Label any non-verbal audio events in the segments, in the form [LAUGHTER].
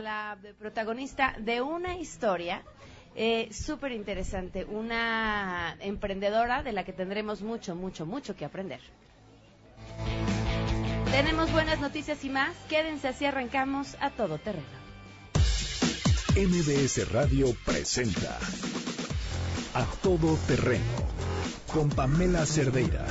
la protagonista de una historia eh, súper interesante, una emprendedora de la que tendremos mucho, mucho, mucho que aprender. Tenemos buenas noticias y más. Quédense así arrancamos a todo terreno. MBS Radio presenta A Todo Terreno con Pamela Cerdeira.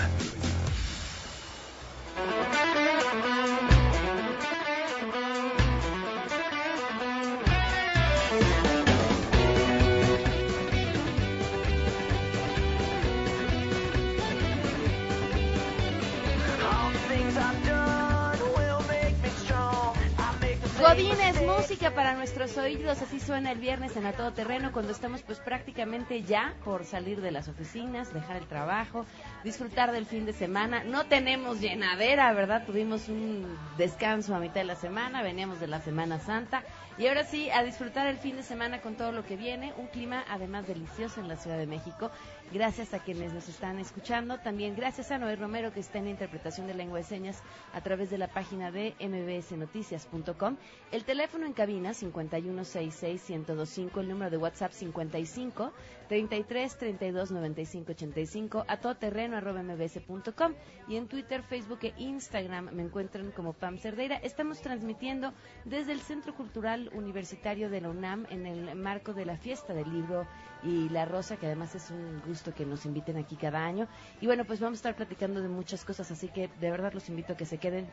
Para nuestros oídos, así suena el viernes en A Todo Terreno cuando estamos pues prácticamente ya por salir de las oficinas, dejar el trabajo, disfrutar del fin de semana. No tenemos llenadera, ¿verdad? Tuvimos un descanso a mitad de la semana, veníamos de la Semana Santa y ahora sí a disfrutar el fin de semana con todo lo que viene, un clima además delicioso en la Ciudad de México. Gracias a quienes nos están escuchando, también gracias a Noé Romero que está en interpretación de lengua de señas a través de la página de mbsnoticias.com. El teléfono en cabina 5166125, el número de WhatsApp 55 33 32 95 85, a todoterreno arroba mbs.com y en Twitter, Facebook e Instagram me encuentran como Pam Cerdeira. Estamos transmitiendo desde el Centro Cultural Universitario de la UNAM en el marco de la fiesta del libro y La Rosa, que además es un gusto que nos inviten aquí cada año. Y bueno, pues vamos a estar platicando de muchas cosas, así que de verdad los invito a que se queden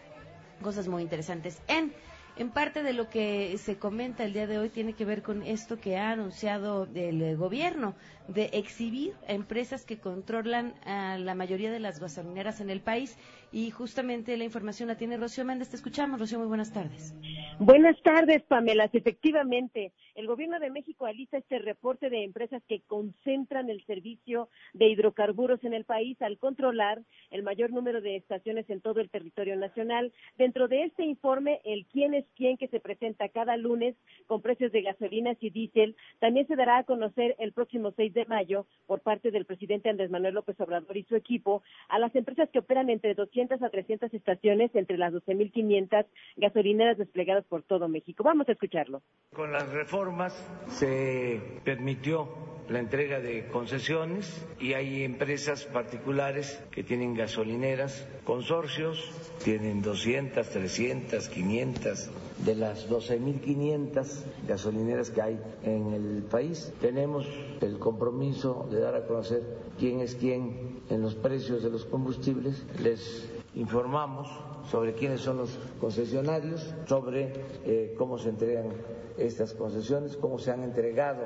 cosas muy interesantes en en parte de lo que se comenta el día de hoy tiene que ver con esto que ha anunciado el eh, gobierno de exhibir a empresas que controlan a la mayoría de las gasolineras en el país y justamente la información la tiene Rocío Méndez. Te escuchamos, Rocío, muy buenas tardes. Buenas tardes, Pamela. Efectivamente, el Gobierno de México alista este reporte de empresas que concentran el servicio de hidrocarburos en el país al controlar el mayor número de estaciones en todo el territorio nacional. Dentro de este informe, el quién es quién que se presenta cada lunes con precios de gasolinas y diésel también se dará a conocer el próximo 6 de mayo por parte del presidente Andrés Manuel López Obrador y su equipo a las empresas que operan entre 200 a 300 estaciones entre las 12.500 gasolineras desplegadas por todo México. Vamos a escucharlo. Con las reformas se permitió la entrega de concesiones y hay empresas particulares que tienen gasolineras, consorcios, tienen 200, 300, 500 de las 12.500 gasolineras que hay en el país. Tenemos el compromiso de dar a conocer quién es quién en los precios de los combustibles. Les informamos sobre quiénes son los concesionarios, sobre eh, cómo se entregan estas concesiones, cómo se han entregado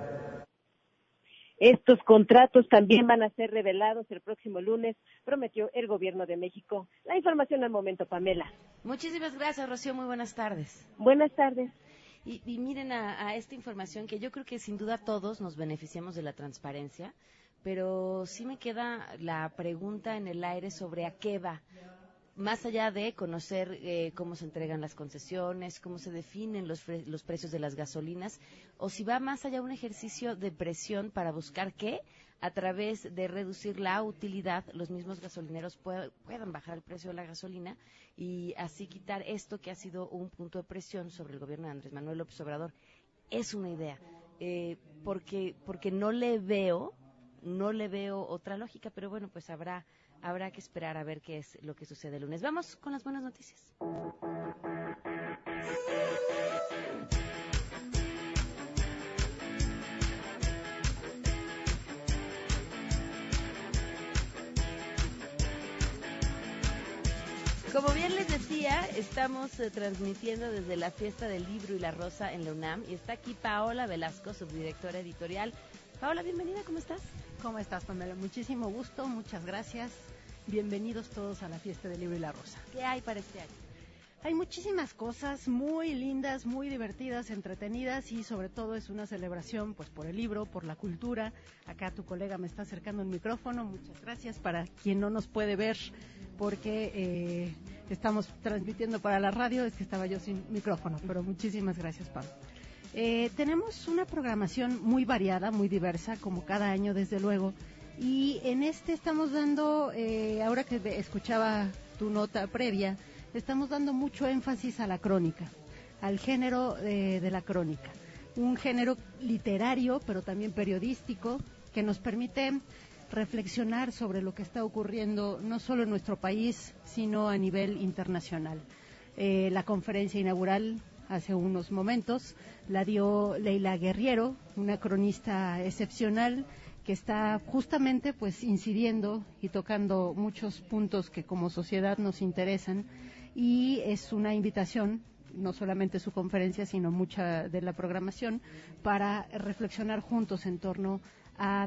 estos contratos también van a ser revelados el próximo lunes, prometió el Gobierno de México. La información al momento, Pamela. Muchísimas gracias, Rocío. Muy buenas tardes. Buenas tardes. Y, y miren a, a, esta información que yo creo que sin duda todos nos beneficiamos de la transparencia, pero sí me queda la pregunta en el aire sobre a qué va más allá de conocer eh, cómo se entregan las concesiones, cómo se definen los, los, precios de las gasolinas, o si va más allá un ejercicio de presión para buscar que, a través de reducir la utilidad, los mismos gasolineros puedan bajar el precio de la gasolina y así quitar esto que ha sido un punto de presión sobre el gobierno de Andrés Manuel López Obrador. Es una idea, eh, porque, porque no le veo, no le veo otra lógica, pero bueno, pues habrá habrá que esperar a ver qué es lo que sucede el lunes. Vamos con las buenas noticias. Como bien les decía, estamos eh, transmitiendo desde la fiesta del libro y la rosa en la UNAM y está aquí Paola Velasco, subdirectora editorial. Paola, bienvenida, ¿cómo estás? ¿Cómo estás, Pamela? Muchísimo gusto, muchas gracias. Bienvenidos todos a la fiesta del libro y la rosa. ¿Qué hay para este año? Hay muchísimas cosas muy lindas, muy divertidas, entretenidas y sobre todo es una celebración pues por el libro, por la cultura. Acá tu colega me está acercando el micrófono, muchas gracias para quien no nos puede ver porque eh, estamos transmitiendo para la radio, es que estaba yo sin micrófono, pero muchísimas gracias Pablo. Eh, tenemos una programación muy variada, muy diversa, como cada año desde luego, y en este estamos dando, eh, ahora que escuchaba tu nota previa, estamos dando mucho énfasis a la crónica, al género de, de la crónica. Un género literario, pero también periodístico, que nos permite reflexionar sobre lo que está ocurriendo no solo en nuestro país, sino a nivel internacional. Eh, la conferencia inaugural hace unos momentos la dio Leila Guerriero, una cronista excepcional que está justamente pues incidiendo y tocando muchos puntos que como sociedad nos interesan. Y es una invitación no solamente su conferencia, sino mucha de la programación, para reflexionar juntos en torno a,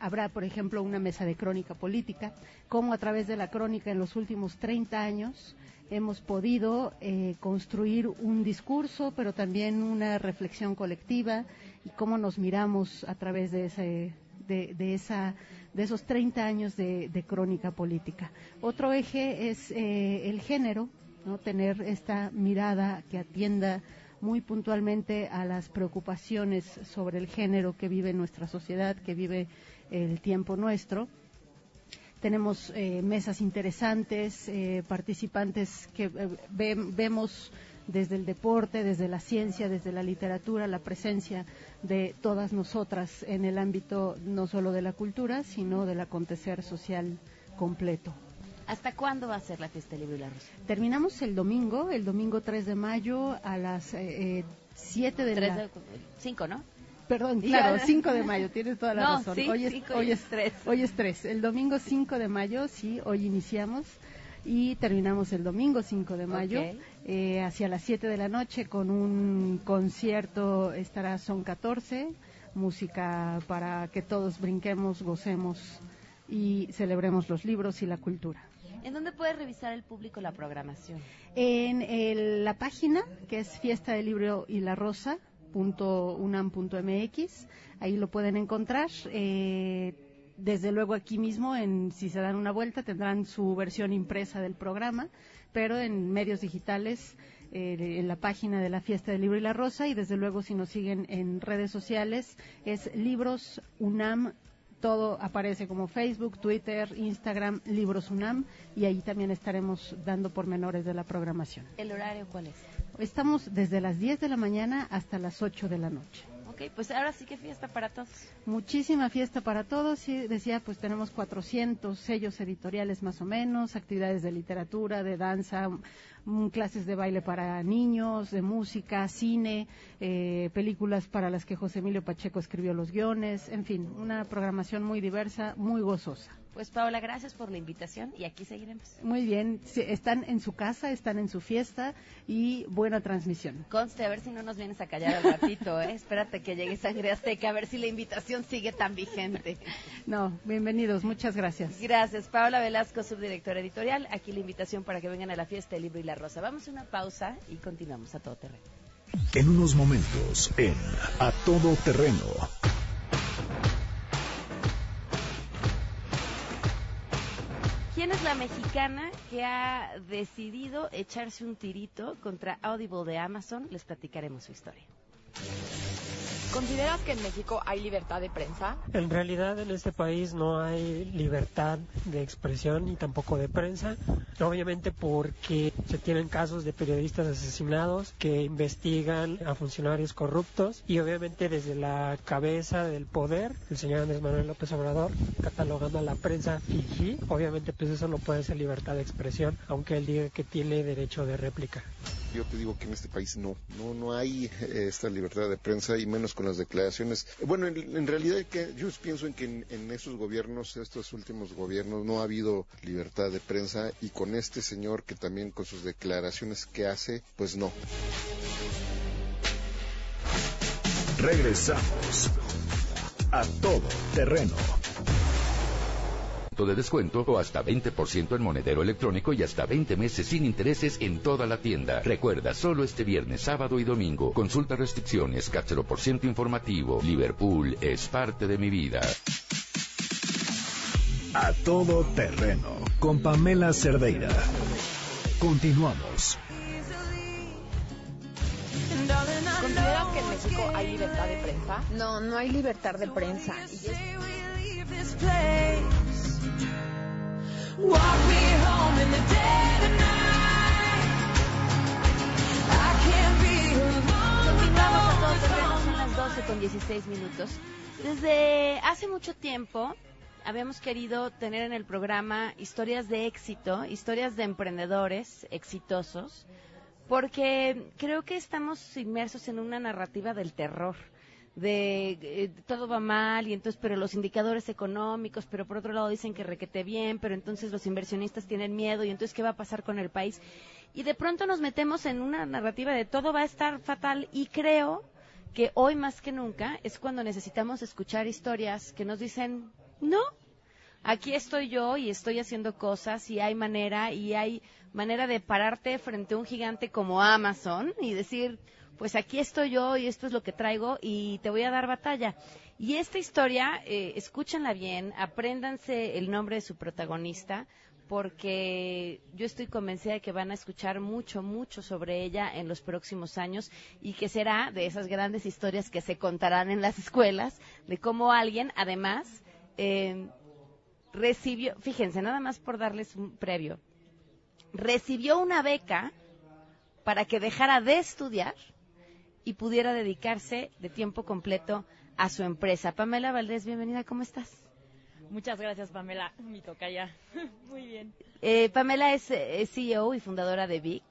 habrá, por ejemplo, una mesa de crónica política, cómo a través de la crónica en los últimos 30 años hemos podido eh, construir un discurso, pero también una reflexión colectiva y cómo nos miramos a través de ese, de, esa, de esos 30 años de, crónica política. Otro eje es eh, el género, ¿no? tener esta mirada que atienda muy puntualmente a las preocupaciones sobre el género que vive nuestra sociedad, que vive el tiempo nuestro. Tenemos eh, mesas interesantes, eh, participantes que vemos desde el deporte, desde la ciencia, desde la literatura, la presencia de todas nosotras en el ámbito no solo de la cultura, sino del acontecer social completo. ¿Hasta cuándo va a ser la fiesta libre y la rosa? Terminamos el domingo, el domingo 3 de mayo a las eh, 7 de la... 5, ¿no? Perdón, claro, 5 de mayo, tienes toda la [LAUGHS] razón. hoy, es, hoy, es 3. Hoy es 3. El domingo 5 de mayo, sí, hoy iniciamos y terminamos el domingo 5 de mayo eh, hacia las 7 de la noche con un concierto, estará Son 14, música para que todos brinquemos, gocemos y celebremos los libros y la cultura. ¿En dónde puede revisar el público la programación? En la página que es Fiesta del Libro y la Rosa. ahí lo pueden encontrar. Eh, desde luego aquí mismo, en, si se dan una vuelta, tendrán su versión impresa del programa, pero en medios digitales, eh, en la página de la Fiesta del Libro y la Rosa, y desde luego si nos siguen en redes sociales, es Libros UNAM. Todo aparece como Facebook, Twitter, Instagram, Libros UNAM, y ahí también estaremos dando pormenores de la programación. ¿El horario cuál es? Estamos desde las 10 de la mañana hasta las 8 de la noche pues ahora sí que fiesta para todos. Muchísima fiesta para todos. Y decía, pues tenemos 400 sellos editoriales más o menos, actividades de literatura, de danza, clases de baile para niños, de música, cine, eh, películas para las que José Emilio Pacheco escribió los guiones, en fin, una programación muy diversa, muy gozosa. Pues Paola, gracias por la invitación y aquí seguiremos. Muy bien, están en su casa, están en su fiesta y buena transmisión. Conste, a ver si no nos vienes a callar al ratito, ¿eh? espérate que llegue Sangre Azteca, a ver si la invitación sigue tan vigente. No, bienvenidos, muchas gracias. Gracias, Paola Velasco, subdirectora editorial. Aquí la invitación para que vengan a la fiesta del libro y la rosa. Vamos a una pausa y continuamos a todo terreno. En unos momentos, en A Todo Terreno. ¿Quién es la mexicana que ha decidido echarse un tirito contra Audible de Amazon? Les platicaremos su historia. ¿Consideras que en México hay libertad de prensa? En realidad en este país no hay libertad de expresión y tampoco de prensa, obviamente porque se tienen casos de periodistas asesinados que investigan a funcionarios corruptos y obviamente desde la cabeza del poder, el señor Andrés Manuel López Obrador, catalogando a la prensa fiji, obviamente pues eso no puede ser libertad de expresión, aunque él diga que tiene derecho de réplica. Yo te digo que en este país no, no, no hay eh, esta libertad de prensa y menos con las declaraciones. Bueno, en, realidad que yo pienso en que en, en, esos gobiernos, estos últimos gobiernos, no ha habido libertad de prensa y con este señor que también con sus declaraciones que hace, pues no. Regresamos a todo terreno de descuento o hasta 20% en monedero electrónico y hasta 20 meses sin intereses en toda la tienda. Recuerda, solo este viernes, sábado y domingo. Consulta restricciones, cáchero por ciento informativo. Liverpool es parte de mi vida. A todo terreno con Pamela Cerdeira. Continuamos. ¿Consideras que en México hay libertad de prensa? No, no hay libertad de prensa. las 12 con 16 minutos. Desde hace mucho tiempo habíamos querido tener en el programa historias de éxito, historias de emprendedores exitosos, porque creo que estamos inmersos en una narrativa del terror de eh, todo va mal y entonces pero los indicadores económicos pero por otro lado dicen que requete bien pero entonces los inversionistas tienen miedo y entonces qué va a pasar con el país y de pronto nos metemos en una narrativa de todo va a estar fatal y creo que hoy más que nunca es cuando necesitamos escuchar historias que nos dicen no aquí estoy yo y estoy haciendo cosas y hay manera y hay manera de pararte frente a un gigante como Amazon y decir pues aquí estoy yo y esto es lo que traigo y te voy a dar batalla. Y esta historia, eh, escúchenla bien, apréndanse el nombre de su protagonista, porque yo estoy convencida de que van a escuchar mucho, mucho sobre ella en los próximos años y que será de esas grandes historias que se contarán en las escuelas, de cómo alguien, además, eh, recibió, fíjense, nada más por darles un previo, recibió una beca para que dejara de estudiar y pudiera dedicarse de tiempo completo a su empresa. Pamela Valdés, bienvenida, ¿cómo estás? Muchas gracias, Pamela, mi tocaya. [LAUGHS] Muy bien. Eh, Pamela es, CEO y fundadora de Vic.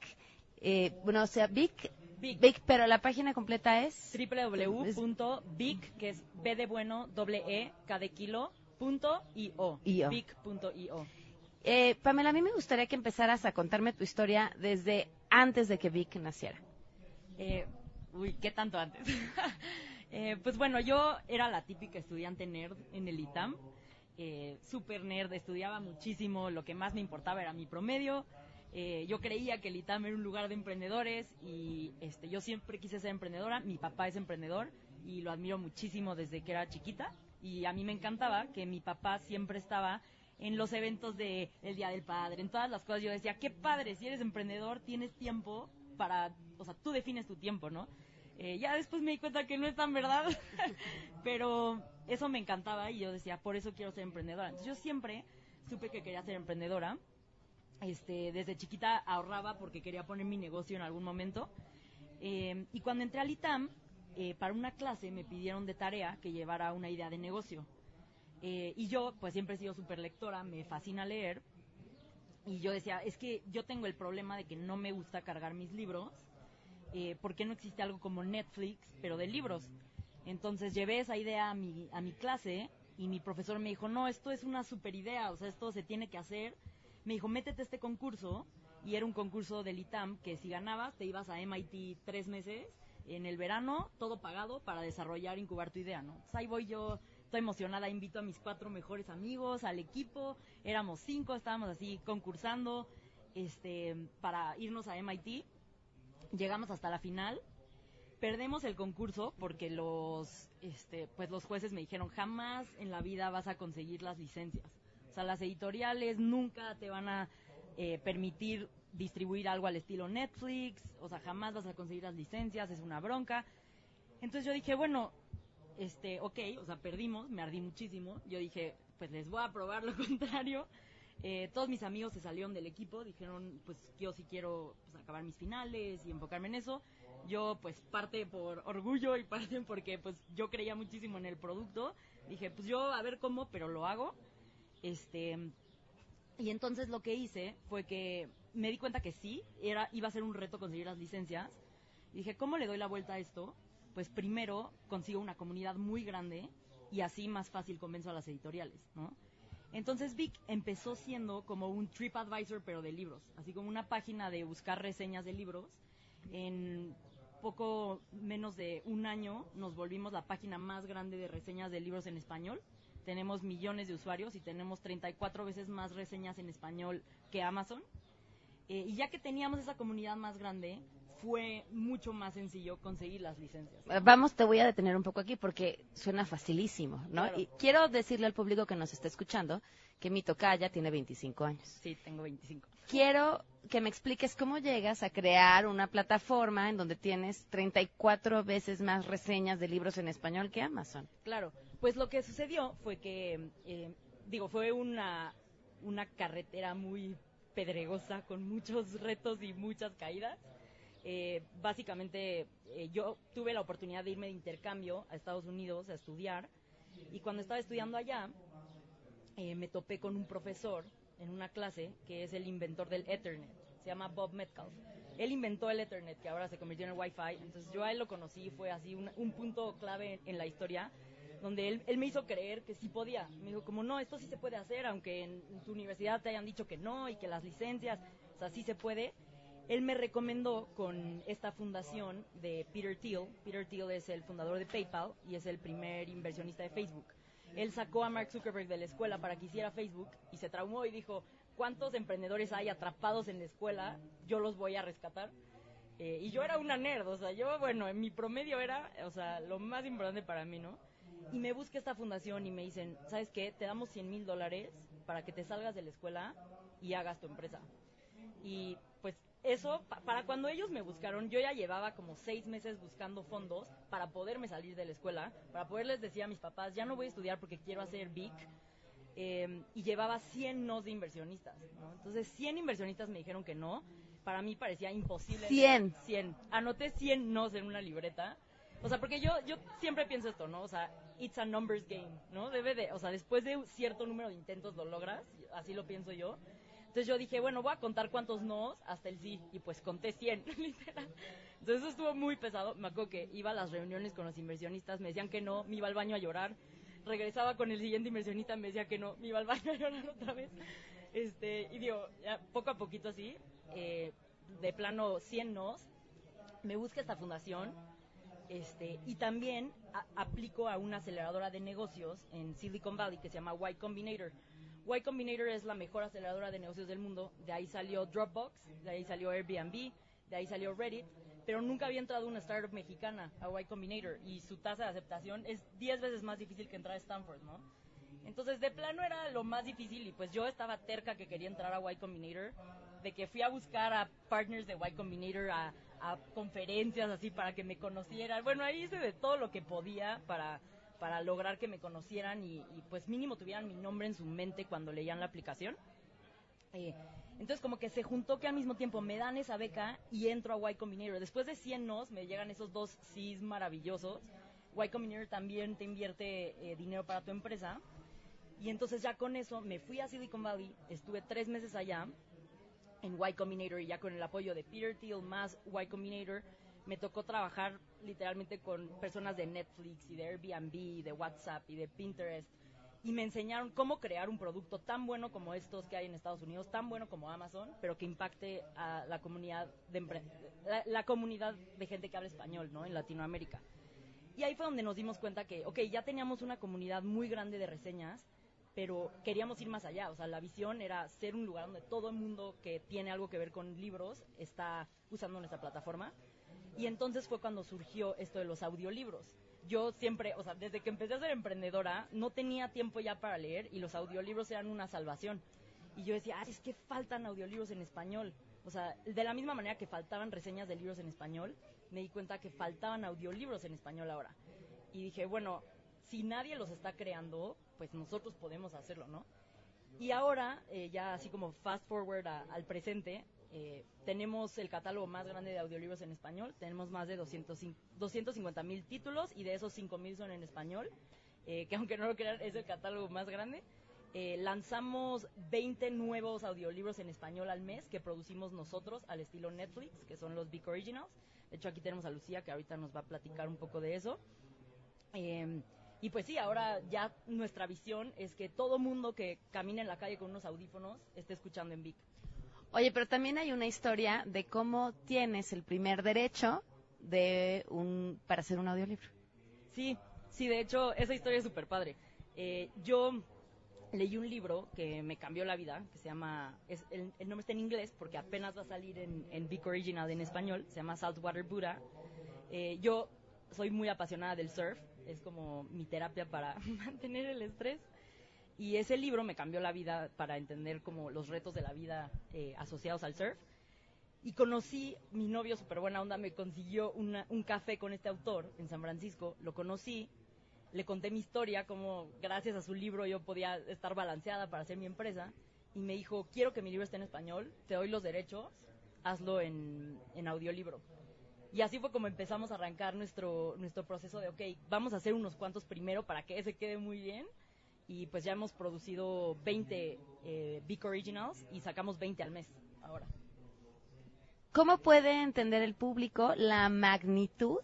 Eh, bueno, o sea, Vic, Vic, pero la página completa es www.vic, que es B de bueno, doble E, K de kilo, punto io. Vic.io. Eh, Pamela, a mí me gustaría que empezaras a contarme tu historia desde antes de que Vic naciera. Eh, Uy, ¿qué tanto antes? [LAUGHS] Eh, pues bueno, yo era la típica estudiante nerd en el ITAM. Eh, super nerd, estudiaba muchísimo, lo que más me importaba era mi promedio. Eh, yo creía que el ITAM era un lugar de emprendedores y este, yo siempre quise ser emprendedora. Mi papá es emprendedor y lo admiro muchísimo desde que era chiquita. Y a mí me encantaba que mi papá siempre estaba en los eventos de el Día del Padre, en todas las cosas. Yo decía, qué padre, si eres emprendedor, tienes tiempo para, o sea, tú defines tu tiempo, ¿no? Eh, ya después me di cuenta que no es tan verdad, [LAUGHS] pero eso me encantaba y yo decía, por eso quiero ser emprendedora. Entonces yo siempre supe que quería ser emprendedora. Este, desde chiquita ahorraba porque quería poner mi negocio en algún momento. Eh, y cuando entré al ITAM, eh, para una clase me pidieron de tarea que llevara una idea de negocio. y yo, pues siempre he sido súper lectora, me fascina leer. Y yo decía, es que yo tengo el problema de que no me gusta cargar mis libros eh, ¿por qué no existe algo como Netflix, pero de libros? Entonces llevé esa idea a mi, a mi clase y mi profesor me dijo, no, esto es una super idea, o sea, esto se tiene que hacer. Me dijo, métete este concurso y era un concurso del ITAM que si ganabas te ibas a MIT tres meses en el verano, todo pagado para desarrollar, incubar tu idea, ¿no? Entonces ahí voy yo, estoy emocionada, invito a mis cuatro mejores amigos, al equipo, éramos cinco, estábamos así concursando este, para irnos a MIT llegamos hasta la final, perdemos el concurso porque los, este, pues los jueces me dijeron jamás en la vida vas a conseguir las licencias. O sea, las editoriales nunca te van a eh, permitir distribuir algo al estilo Netflix, o sea, jamás vas a conseguir las licencias, es una bronca. Entonces yo dije, bueno, este, ok, o sea, perdimos, me ardí muchísimo. Yo dije, pues les voy a probar lo [LAUGHS] contrario. Eh, todos mis amigos se salieron del equipo, dijeron, pues yo sí quiero pues, acabar mis finales y enfocarme en eso. Yo, pues parte por orgullo y parte [LAUGHS] porque pues yo creía muchísimo en el producto. Dije, pues yo a ver cómo, pero lo hago. Este, Y entonces lo que hice fue que me di cuenta que sí, era, iba a ser un reto conseguir las licencias. Dije, ¿cómo le doy la vuelta a esto? Pues primero consigo una comunidad muy grande y así más fácil convenzo a las editoriales. Entonces Vic empezó siendo como un TripAdvisor pero de libros, así como una página de buscar reseñas de libros. En poco menos de un año nos volvimos la página más grande de reseñas de libros en español. Tenemos millones de usuarios y tenemos 34 veces más reseñas en español que Amazon. Eh, y ya que teníamos esa comunidad más grande, fue mucho más sencillo conseguir las licencias. Vamos, te voy a detener un poco aquí porque suena facilísimo, ¿no? Claro. Y quiero decirle al público que nos está escuchando que mi tocaya tiene 25 años. Sí, tengo 25. Quiero que me expliques cómo llegas a crear una plataforma en donde tienes 34 veces más reseñas de libros en español que Amazon. Claro, pues lo que sucedió fue que, eh, digo, fue una, una carretera muy pedregosa con muchos retos y muchas caídas. Eh, básicamente, eh, yo tuve la oportunidad de irme de intercambio a Estados Unidos a estudiar y cuando estaba estudiando allá, eh, me topé con un profesor en una clase que es el inventor del Ethernet. Se llama Bob Metcalf. Él inventó el Ethernet, que ahora se convirtió en el Wi-Fi. Entonces yo a él lo conocí, fue así un, un punto clave en, la historia, donde él, él me hizo creer que sí podía. Me dijo, como no, esto sí se puede hacer, aunque en tu universidad te hayan dicho que no y que las licencias, o sea, sí se puede. Él me recomendó con esta fundación de Peter Thiel. Peter Thiel es el fundador de PayPal y es el primer inversionista de Facebook. Él sacó a Mark Zuckerberg de la escuela para que hiciera Facebook y se traumó y dijo, ¿cuántos emprendedores hay atrapados en la escuela? Yo los voy a rescatar. Eh, y yo era una nerd, o sea, yo, bueno, en mi promedio era, o sea, lo más importante para mí, ¿no? Y me busca esta fundación y me dicen, ¿sabes qué? Te damos 100 mil dólares para que te salgas de la escuela y hagas tu empresa. Y eso, pa- para cuando ellos me buscaron, yo ya llevaba como seis meses buscando fondos para poderme salir de la escuela, para poderles decir a mis papás, ya no voy a estudiar porque quiero hacer BIC. eh, y llevaba 100 nos de inversionistas. ¿no? Entonces, 100 inversionistas me dijeron que no. Para mí parecía imposible. 100. 100. Anoté 100 nos en una libreta. O sea, porque yo, yo siempre pienso esto, ¿no? O sea, it's a numbers game, ¿no? Debe de, o sea, después de un cierto número de intentos lo logras, así lo pienso yo. Entonces yo dije, bueno, voy a contar cuántos nos hasta el sí, y pues conté 100, [LAUGHS] literal. Entonces eso estuvo muy pesado. Me acuerdo que iba a las reuniones con los inversionistas, me decían que no, me iba al baño a llorar. Regresaba con el siguiente inversionista, me decía que no, me iba al [LAUGHS] baño a llorar otra vez. Este, y digo, ya poco a poquito así, eh, de plano 100 nos, me busca esta fundación, este, y también a- aplico a una aceleradora de negocios en Silicon Valley que se llama Y Combinator. Y Combinator es la mejor aceleradora de negocios del mundo. De ahí salió Dropbox, de ahí salió Airbnb, de ahí salió Reddit, pero nunca había entrado una startup mexicana a Y Combinator y su tasa de aceptación es 10 veces más difícil que entrar a Stanford, ¿no? Entonces, de plano era lo más difícil y pues yo estaba terca que quería entrar a Y Combinator, de que fui a buscar a partners de Y Combinator, a, a conferencias así para que me conocieran. Bueno, ahí hice de todo lo que podía para, para lograr que me conocieran y, y, pues mínimo tuvieran mi nombre en su mente cuando leían la aplicación. Eh, entonces como que se juntó que al mismo tiempo me dan esa beca y entro a Y Combinator. Después de 100 nos me llegan esos dos sís maravillosos. Y Combinator también te invierte eh, dinero para tu empresa. Y entonces ya con eso me fui a Silicon Valley, estuve tres meses allá en Y Combinator y ya con el apoyo de Peter Thiel más Y Combinator me tocó trabajar literalmente con personas de Netflix y de Airbnb y de WhatsApp y de Pinterest y me enseñaron cómo crear un producto tan bueno como estos que hay en Estados Unidos, tan bueno como Amazon, pero que impacte a la comunidad de la, la comunidad de gente que habla español, ¿no? En Latinoamérica. Y ahí fue donde nos dimos cuenta que, ok, ya teníamos una comunidad muy grande de reseñas, pero queríamos ir más allá. O sea, la visión era ser un lugar donde todo el mundo que tiene algo que ver con libros está usando nuestra plataforma. Y entonces fue cuando surgió esto de los audiolibros. Yo siempre, o sea, desde que empecé a ser emprendedora, no tenía tiempo ya para leer y los audiolibros eran una salvación. Y yo decía, ah, es que faltan audiolibros en español. O sea, de la misma manera que faltaban reseñas de libros en español, me di cuenta que faltaban audiolibros en español ahora. Y dije, bueno, si nadie los está creando, pues nosotros podemos hacerlo, ¿no? Y ahora, eh, ya así como fast forward al presente, eh, tenemos el catálogo más grande de audiolibros en español. Tenemos más de 250 mil títulos y de esos 5 mil son en español, eh, que [LAUGHS] aunque no lo crean es el catálogo más grande. Eh, lanzamos 20 nuevos audiolibros en español al mes que producimos nosotros al estilo Netflix, que son los Big Originals. De hecho, aquí tenemos a Lucía, que ahorita nos va a platicar un poco de eso. Eh, y pues sí, ahora ya nuestra visión es que todo mundo que camine en la calle con unos audífonos esté escuchando en Vic. Oye, pero también hay una historia de cómo tienes el primer derecho de un para hacer un audiolibro. Sí, sí, de hecho, esa historia es súper padre. Eh, yo leí un libro que me cambió la vida, que se llama, es, el, nombre está en inglés porque apenas va a salir en, en Original en español, se llama Saltwater Buddha. Eh, yo soy muy apasionada del surf, es como mi terapia para [LAUGHS] mantener el estrés. Y ese libro me cambió la vida para entender como los retos de la vida eh, asociados al surf. Y conocí, mi novio súper buena onda me consiguió un café con este autor en San Francisco, lo conocí, le conté mi historia, como gracias a su libro yo podía estar balanceada para hacer mi empresa, y me dijo, quiero que mi libro esté en español, te doy los derechos, hazlo en, en audiolibro. Y así fue como empezamos a arrancar nuestro, nuestro proceso de, ok, vamos a hacer unos cuantos primero para que ese quede muy bien. Y pues ya hemos producido 20 eh, Big Originals y sacamos 20 al mes ahora. ¿Cómo puede entender el público la magnitud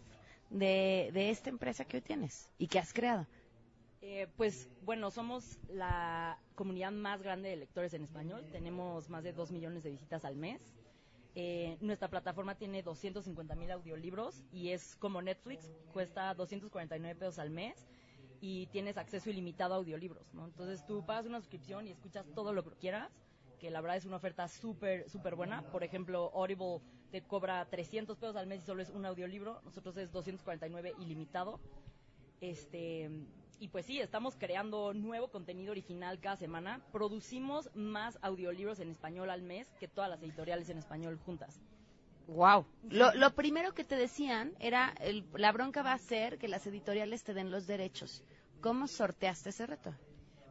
de, de esta empresa que hoy tienes y que has creado? Eh, pues bueno, somos la comunidad más grande de lectores en español. Tenemos más de 2 millones de visitas al mes. Eh, nuestra plataforma tiene 250 mil audiolibros y es como Netflix, cuesta 249 pesos al mes y tienes acceso ilimitado a audiolibros, ¿no? Entonces tú pagas una suscripción y escuchas todo lo que quieras, que la verdad es una oferta súper, súper buena. Por ejemplo, Audible te cobra 300 pesos al mes y solo es un audiolibro, nosotros es 249 ilimitado. Este, y pues sí, estamos creando nuevo contenido original cada semana. Producimos más audiolibros en español al mes que todas las editoriales en español juntas. Wow. Lo, primero que te decían era, la bronca va a ser que las editoriales te den los derechos. ¿Cómo sorteaste ese reto?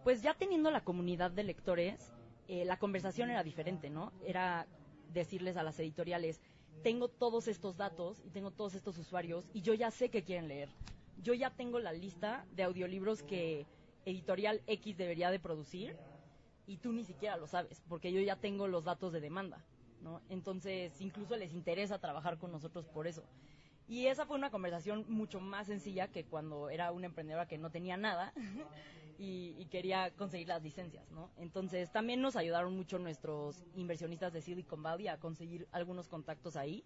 Pues ya teniendo la comunidad de lectores, eh, la conversación era diferente, ¿no? Era decirles a las editoriales, tengo todos estos datos y tengo todos estos usuarios y yo ya sé que quieren leer yo ya tengo la lista de audiolibros que Editorial X debería de producir y tú ni siquiera lo sabes, porque yo ya tengo los datos de demanda, ¿no? Entonces, incluso les interesa trabajar con nosotros por eso. Y esa fue una conversación mucho más sencilla que cuando era una emprendedora que no tenía nada [LAUGHS] y, quería conseguir las licencias, ¿no? Entonces, también nos ayudaron mucho nuestros inversionistas de Silicon Valley a conseguir algunos contactos ahí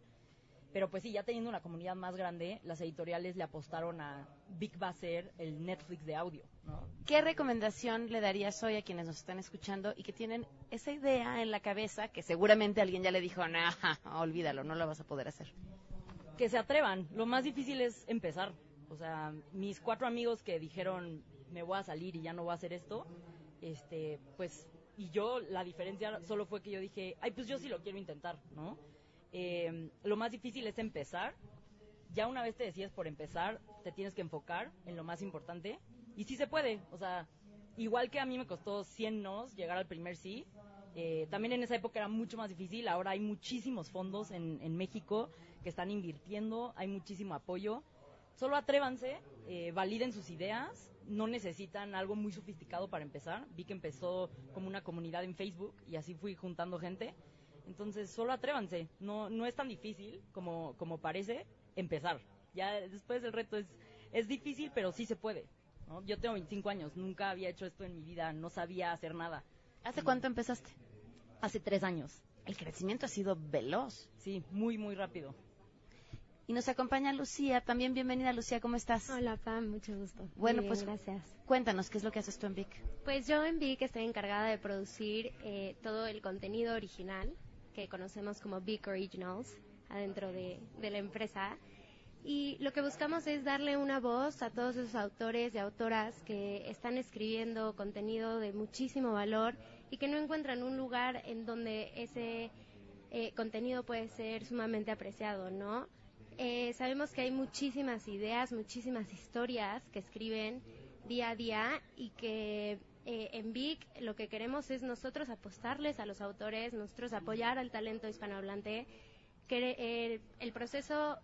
pero pues sí, ya teniendo una comunidad más grande, las editoriales le apostaron a Big va el Netflix de audio. ¿Qué recomendación le darías hoy a quienes nos están escuchando y que tienen esa idea en la cabeza que seguramente alguien ya le dijo, no, olvídalo, no lo vas a poder hacer? Que se atrevan. Lo más difícil es empezar. O sea, mis cuatro amigos que dijeron, me voy a salir y ya no voy a hacer esto, este, pues, y yo, la diferencia solo fue que yo dije, ay, pues yo sí lo quiero intentar, ¿no? Eh, lo más difícil es empezar. Ya una vez te decides por empezar, te tienes que enfocar en lo más importante. Y sí se puede. O sea, igual que a mí me costó 100 nos llegar al primer sí, eh, también en esa época era mucho más difícil. Ahora hay muchísimos fondos en, en México que están invirtiendo, hay muchísimo apoyo. Solo atrévanse, eh, validen sus ideas, no necesitan algo muy sofisticado para empezar. Vi que empezó como una comunidad en Facebook y así fui juntando gente. Entonces, solo atrévanse. No, no es tan difícil como, como parece empezar. Ya después el reto es, es difícil, pero sí se puede. Yo tengo 25 años, nunca había hecho esto en mi vida, no sabía hacer nada. ¿Hace cuánto empezaste? Hace tres años. El crecimiento ha sido veloz. Sí, muy, muy rápido. Y nos acompaña Lucía. También bienvenida, Lucía. ¿Cómo estás? Hola, Pam. Mucho gusto. Bueno, pues gracias. Cuéntanos, ¿qué es lo que haces tú en VIC? Pues yo en VIC estoy encargada de producir eh, todo el contenido original que conocemos como Big Originals adentro de, la empresa. Y lo que buscamos es darle una voz a todos esos autores y autoras que están escribiendo contenido de muchísimo valor y que no encuentran un lugar en donde ese eh, contenido puede ser sumamente apreciado, ¿no? Eh, sabemos que hay muchísimas ideas, muchísimas historias que escriben día a día y que eh, en VIC lo que queremos es nosotros apostarles a los autores, nosotros apoyar al talento hispanohablante, que el, proceso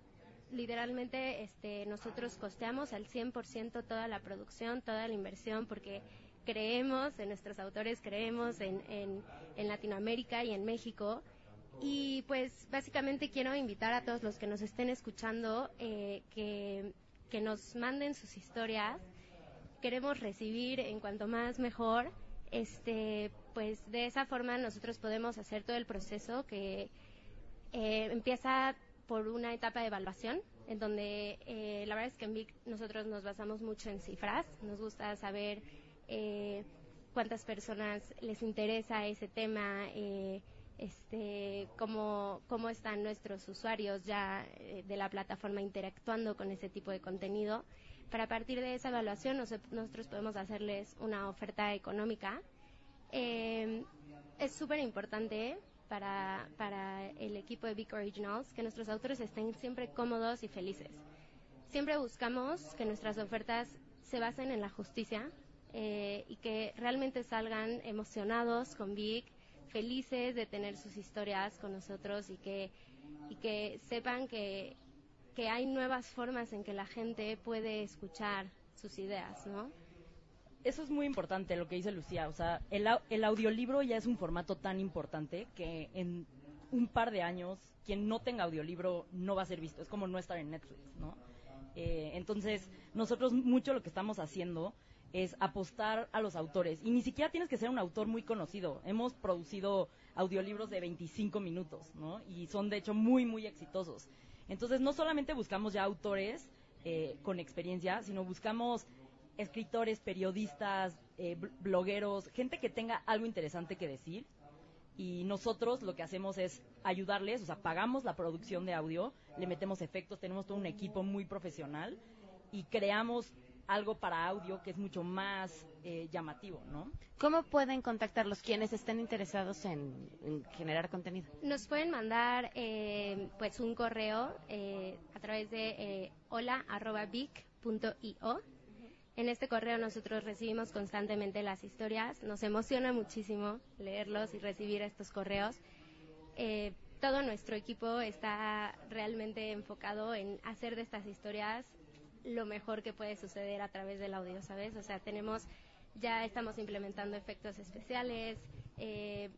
literalmente este, nosotros costeamos al 100% toda la producción, toda la inversión, porque creemos en nuestros autores, creemos en, en, Latinoamérica y en México. Y pues básicamente quiero invitar a todos los que nos estén escuchando eh, que, que nos manden sus historias. Queremos recibir en cuanto más mejor. Este, pues de esa forma nosotros podemos hacer todo el proceso que eh, empieza por una etapa de evaluación, en donde eh, la verdad es que en VIC nosotros nos basamos mucho en cifras, nos gusta saber eh, cuántas personas les interesa ese tema, eh, este, cómo, cómo están nuestros usuarios ya eh, de la plataforma interactuando con ese tipo de contenido. Para partir de esa evaluación nosotros podemos hacerles una oferta económica. es súper importante para, para el equipo de Big Originals que nuestros autores estén siempre cómodos y felices. Siempre buscamos que nuestras ofertas se basen en la justicia, eh, y que realmente salgan emocionados con Vic, felices de tener sus historias con nosotros y que, y que sepan que, que hay nuevas formas en que la gente puede escuchar sus ideas, ¿no? Eso es muy importante lo que dice Lucía, o sea, el, el audiolibro ya es un formato tan importante que en un par de años quien no tenga audiolibro no va a ser visto, es como no estar en Netflix, ¿no? Eh, entonces, nosotros mucho lo que estamos haciendo es apostar a los autores. Y ni siquiera tienes que ser un autor muy conocido. Hemos producido audiolibros de 25 minutos, ¿no? Y son de hecho muy, muy exitosos. Entonces, no solamente buscamos ya autores eh, con experiencia, sino buscamos escritores, periodistas, eh, blogueros, gente que tenga algo interesante que decir. Y nosotros lo que hacemos es ayudarles, o sea, pagamos la producción de audio, le metemos efectos, tenemos todo un equipo muy profesional y creamos algo para audio que es mucho más eh, llamativo, ¿no? ¿Cómo pueden contactarlos quienes estén interesados en, generar contenido? Nos pueden mandar eh, pues un correo eh, a través de hola@vic.io. En este correo nosotros recibimos constantemente las historias. Nos emociona muchísimo leerlos y recibir estos correos. todo nuestro equipo está realmente enfocado en hacer de estas historias lo mejor que puede suceder a través del audio, ¿sabes? O sea, tenemos, ya estamos implementando efectos especiales, eh,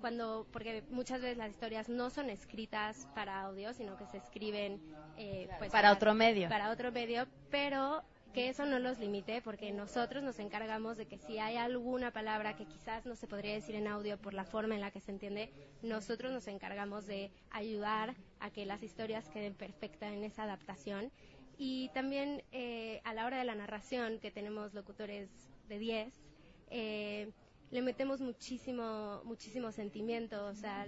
cuando, porque muchas veces las historias no son escritas para audio, sino que se escriben eh, pues, para, otro medio. Para otro medio, pero que eso no los limite, porque nosotros nos encargamos de que si hay alguna palabra que quizás no se podría decir en audio por la forma en la que se entiende, nosotros nos encargamos de ayudar a que las historias queden perfectas en esa adaptación y también eh, a la hora de la narración, que tenemos locutores de 10, eh, le metemos muchísimo, muchísimo sentimiento. O sea,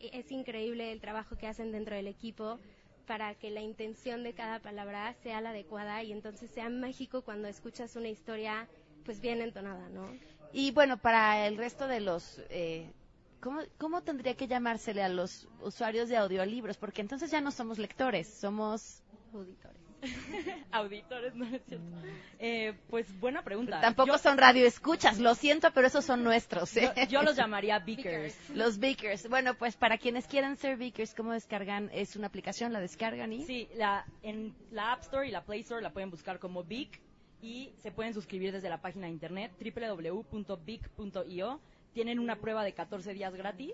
es increíble el trabajo que hacen dentro del equipo para que la intención de cada palabra sea la adecuada y entonces sea mágico cuando escuchas una historia pues bien entonada, ¿no? Y bueno, para el resto de los... Eh, ¿cómo, ¿Cómo tendría que llamársele a los usuarios de audiolibros? Porque entonces ya no somos lectores, somos auditores. [LAUGHS] Auditores, no es cierto. Eh, pues buena pregunta. tampoco son radioescuchas, lo siento, pero esos son nuestros. ¿eh? Yo, los llamaría beakers. Los beakers. Bueno, pues para quienes quieran ser beakers, ¿cómo descargan? ¿Es una aplicación? ¿La descargan y? Sí, la, en la App Store y la Play Store la pueden buscar como Beak y se pueden suscribir desde la página de internet www.beak.io. Tienen una prueba de 14 días gratis.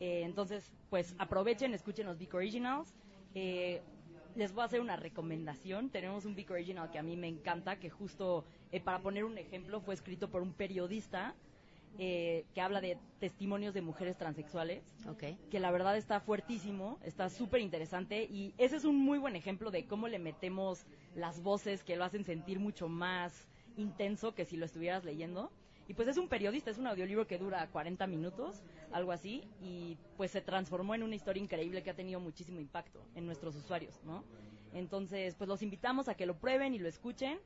Eh, entonces, pues aprovechen, escuchen los Beak Originals. Eh, les voy a hacer una recomendación. Tenemos un Big Original que a mí me encanta, que justo, eh, para poner un ejemplo, fue escrito por un periodista eh, que habla de testimonios de mujeres transexuales, que la verdad está fuertísimo, está súper interesante y ese es un muy buen ejemplo de cómo le metemos las voces que lo hacen sentir mucho más intenso que si lo estuvieras leyendo. Y pues es un periodista, es un audiolibro que dura 40 minutos, algo así, y pues se transformó en una historia increíble que ha tenido muchísimo impacto en nuestros usuarios, ¿no? Entonces, pues los invitamos a que lo prueben y lo escuchen,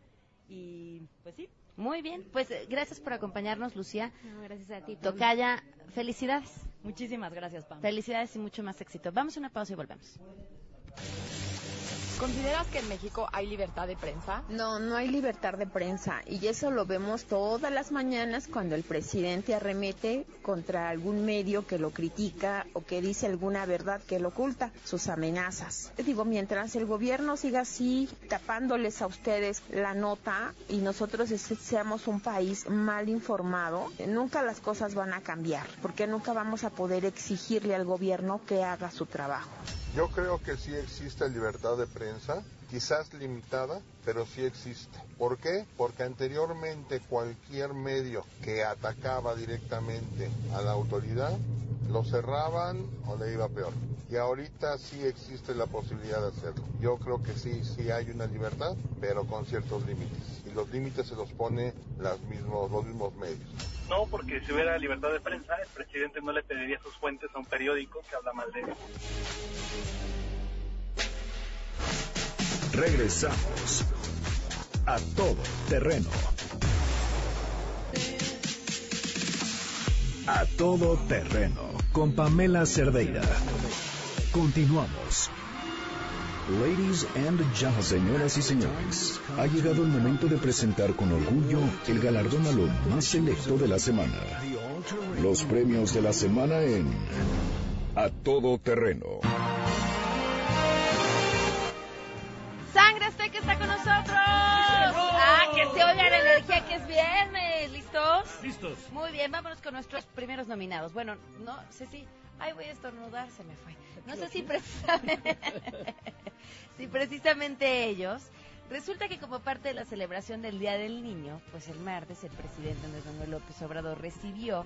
y pues sí. Muy bien, pues gracias por acompañarnos, Lucía. gracias a ti. Tocaya, felicidades. Muchísimas gracias, Pam. Felicidades y mucho más éxito. Vamos a una pausa y volvemos. ¿Consideras que en México hay libertad de prensa? No, no hay libertad de prensa y eso lo vemos todas las mañanas cuando el presidente arremete contra algún medio que lo critica o que dice alguna verdad que lo oculta, sus amenazas. Digo, mientras el gobierno siga así tapándoles a ustedes la nota y nosotros seamos un país mal informado, nunca las cosas van a cambiar, porque nunca vamos a poder exigirle al gobierno que haga su trabajo. Yo creo que sí existe libertad de prensa, quizás limitada, pero sí existe. ¿Por qué? Porque anteriormente cualquier medio que atacaba directamente a la autoridad, lo cerraban o le iba peor. Y ahorita sí existe la posibilidad de hacerlo. Yo creo que sí, sí hay una libertad, pero con ciertos límites. Y los límites se los pone las mismos, los mismos medios. No, porque si hubiera libertad de prensa, el presidente no le pediría sus fuentes a un periódico que habla mal de él. Regresamos a todo terreno. A todo terreno con Pamela Cerdeira. Continuamos. Ladies and gentlemen, señoras y señores, ha llegado el momento de presentar con orgullo el galardón a lo más selecto de la semana. Los premios de la semana en A Todo Terreno. Sangre Azteca está con nosotros. Ah, que se oiga la energía que es viernes. ¿Listos? Listos. Muy bien, vámonos con nuestros primeros nominados. Bueno, no sé si... Ay, voy a estornudar, se me fue. No sé si precisamente, [LAUGHS] si precisamente ellos. Resulta que como parte de la celebración del Día del Niño, pues el martes el presidente Andrés Manuel López Obrador recibió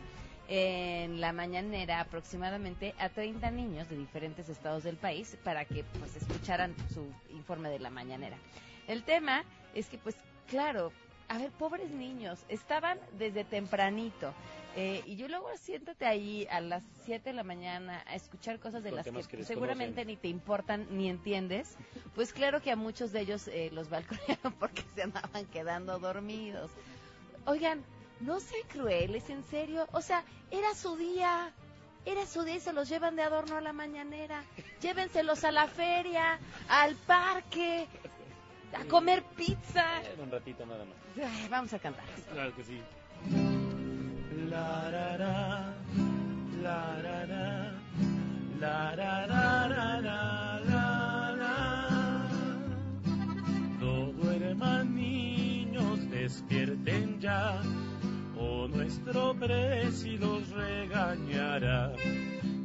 en la mañanera aproximadamente a 30 niños de diferentes estados del país para que pues escucharan su informe de la mañanera. El tema es que pues claro, a ver, pobres niños, estaban desde tempranito. Eh, y yo luego siéntate ahí a las 7 de la mañana a escuchar cosas de las que, seguramente ni te importan ni entiendes. Pues claro que a muchos de ellos eh, los balconearon [LAUGHS] porque se andaban quedando dormidos. Oigan, no sean crueles, en serio. O sea, era su día. Era su día y se los llevan de adorno a la mañanera. Llévenselos a la feria, al parque, a comer pizza. Eh, un ratito nada más. Ay, vamos a cantar. Claro que sí. La ra ra, la ra ra, la ra ra ra ra, la la. Todo hermaniños despierten ya, o nuestro presi los regañará.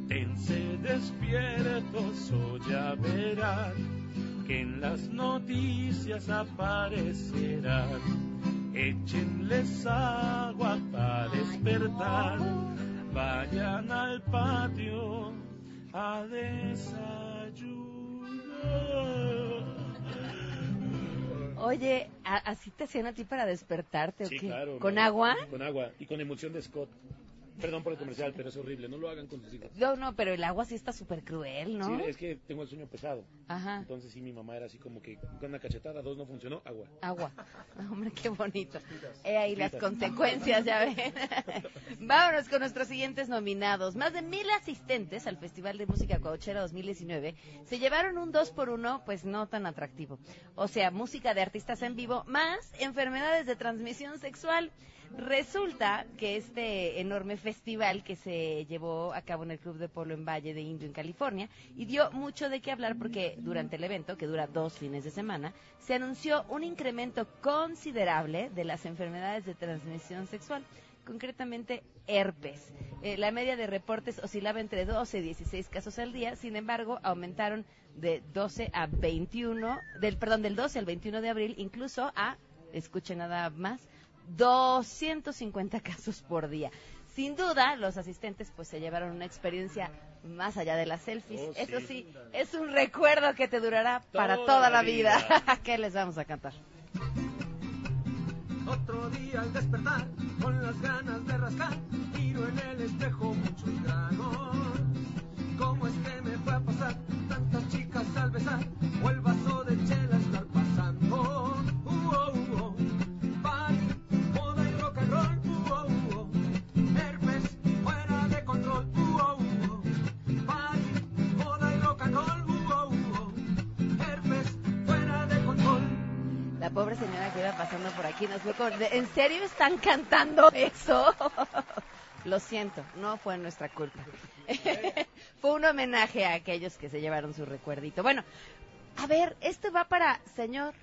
Tense despiertos o ya verán que en las noticias aparecerán. Échenles agua para despertar. Vayan al patio a desayunar. Oye, ¿a- ¿así te hacían a ti para despertarte o Sí, qué? claro. ¿Con no, agua? Con agua y con emulsión de Scott. Perdón por el comercial, pero es horrible. No lo hagan con sus hijos. No, no, pero el agua sí está súper cruel, ¿no? Sí, es que tengo el sueño pesado. Ajá. Entonces sí, mi mamá era así como que con una cachetada, dos no funcionó, agua. Agua. [LAUGHS] Hombre, qué bonito. He ahí las consecuencias, ya ven. [LAUGHS] Vámonos con nuestros siguientes nominados. Más de mil asistentes al Festival de Música Coachera 2019 se llevaron un dos por uno, pues no tan atractivo. O sea, música de artistas en vivo más enfermedades de transmisión sexual. Resulta que este enorme festival que se llevó a cabo en el Club de Polo en Valle de Indio, en California, y dio mucho de qué hablar porque durante el evento, que dura dos fines de semana, se anunció un incremento considerable de las enfermedades de transmisión sexual, concretamente herpes. Eh, la media de reportes oscilaba entre 12 y 16 casos al día, sin embargo, aumentaron de 12 a 21, del, perdón, del 12 al 21 de abril, incluso a, escuchen nada más, 250 casos por día. Sin duda, los asistentes pues se llevaron una experiencia más allá de las selfies. Oh, Eso sí. sí, es un recuerdo que te durará para Toda la vida. vida. [LAUGHS] ¿Qué les vamos a cantar? Otro día al despertar, con las ganas de rascar, miro en el espejo muchos granos. ¿Cómo es que me fue a pasar tantas chicas al besar? Iba pasando por aquí, nos fue con, ¿en serio están cantando eso? [LAUGHS] Lo siento, no fue nuestra culpa. [LAUGHS] fue un homenaje a aquellos que se llevaron su recuerdito. Bueno, a ver, este va para señor.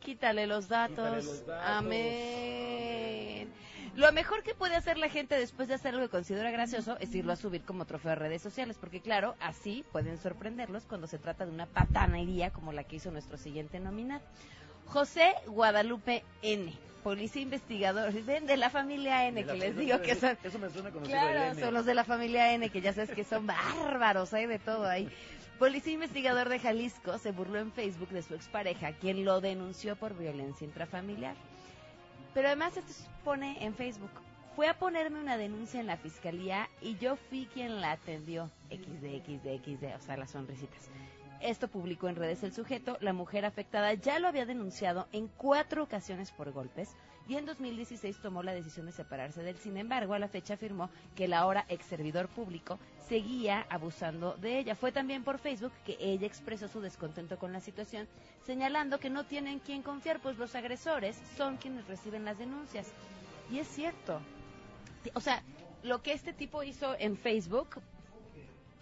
Quítale los datos. los datos. Amén. Lo mejor que puede hacer la gente después de hacer algo que considera gracioso es irlo a subir como trofeo a redes sociales, porque claro, así pueden sorprenderlos cuando se trata de una patanería como la que hizo nuestro siguiente nominado. José Guadalupe N. Policía investigador, ven de la familia N, la que les digo que son... Eso me suena conocido Claro, N. son los de la familia N, que ya sabes que son bárbaros, hay de todo ahí. Policía investigador de Jalisco se burló en Facebook de su expareja, quien lo denunció por violencia intrafamiliar. Pero además esto se pone en Facebook. Fue a ponerme una denuncia en la fiscalía y yo fui quien la atendió. XD, XD, XD, o sea, las sonrisitas. Esto publicó en redes el sujeto. La mujer afectada ya lo había denunciado en cuatro ocasiones por golpes y en 2016 tomó la decisión de separarse de él. Sin embargo, a la fecha afirmó que el ahora ex servidor público seguía abusando de ella. Fue también por Facebook que ella expresó su descontento con la situación, señalando que no tienen quien confiar, pues los agresores son quienes reciben las denuncias. Y es cierto. O sea, lo que este tipo hizo en Facebook,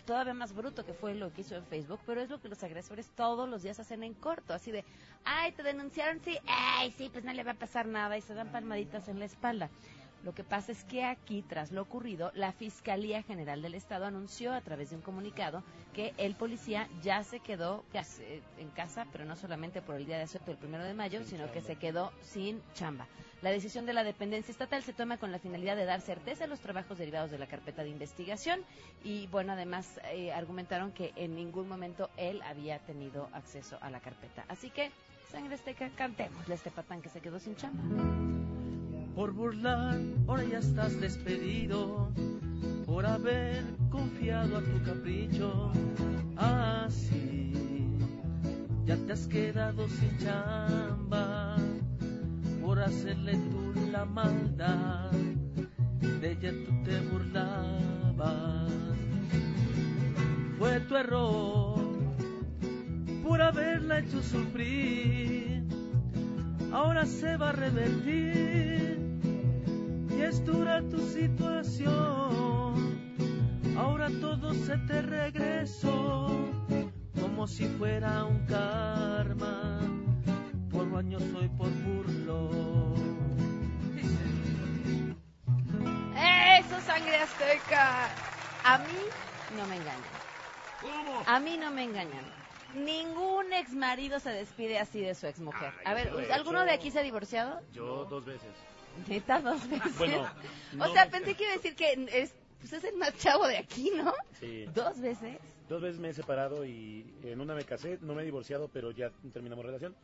todavía más bruto que fue lo que hizo en Facebook, pero es lo que los agresores todos los días hacen en corto, así de, ay, te denunciaron, sí, ay, sí, pues no le va a pasar nada y se dan palmaditas en la espalda. Lo que pasa es que aquí, tras lo ocurrido, la Fiscalía General del Estado anunció a través de un comunicado que el policía ya se quedó se- en casa, pero no solamente por el día de asueto el primero de mayo, sino que se quedó sin chamba. La decisión de la dependencia estatal se toma con la finalidad de dar certeza a los trabajos derivados de la carpeta de investigación y, bueno, además eh, argumentaron que en ningún momento él había tenido acceso a la carpeta. Así que, sangre azteca, cantémosle este patán que se quedó sin chamba. Por burlar, ahora ya estás despedido. Por haber confiado a tu capricho. Así, ya te has quedado sin chamba. Por hacerle tú la maldad. De ella tú te burlabas. Fue tu error. Por haberla hecho sufrir ahora se va a revertir y es dura tu situación. Ahora todo se te regresó como si fuera un karma. Por baño soy por burlo. ¡Eso, sangre azteca! A mí no me engañan. A mí no me engañan. Ningún ex marido se despide así de su ex mujer. Ay, A ver, yo lo he ¿alguno hecho. de aquí se ha divorciado? Yo dos veces. Neta, dos veces. Bueno, o no sea, me- pensé [LAUGHS] que iba a decir que es, pues es el más chavo de aquí, ¿no? Sí. Dos veces. Dos veces me he separado y en una me casé, no me he divorciado, pero ya terminamos relación.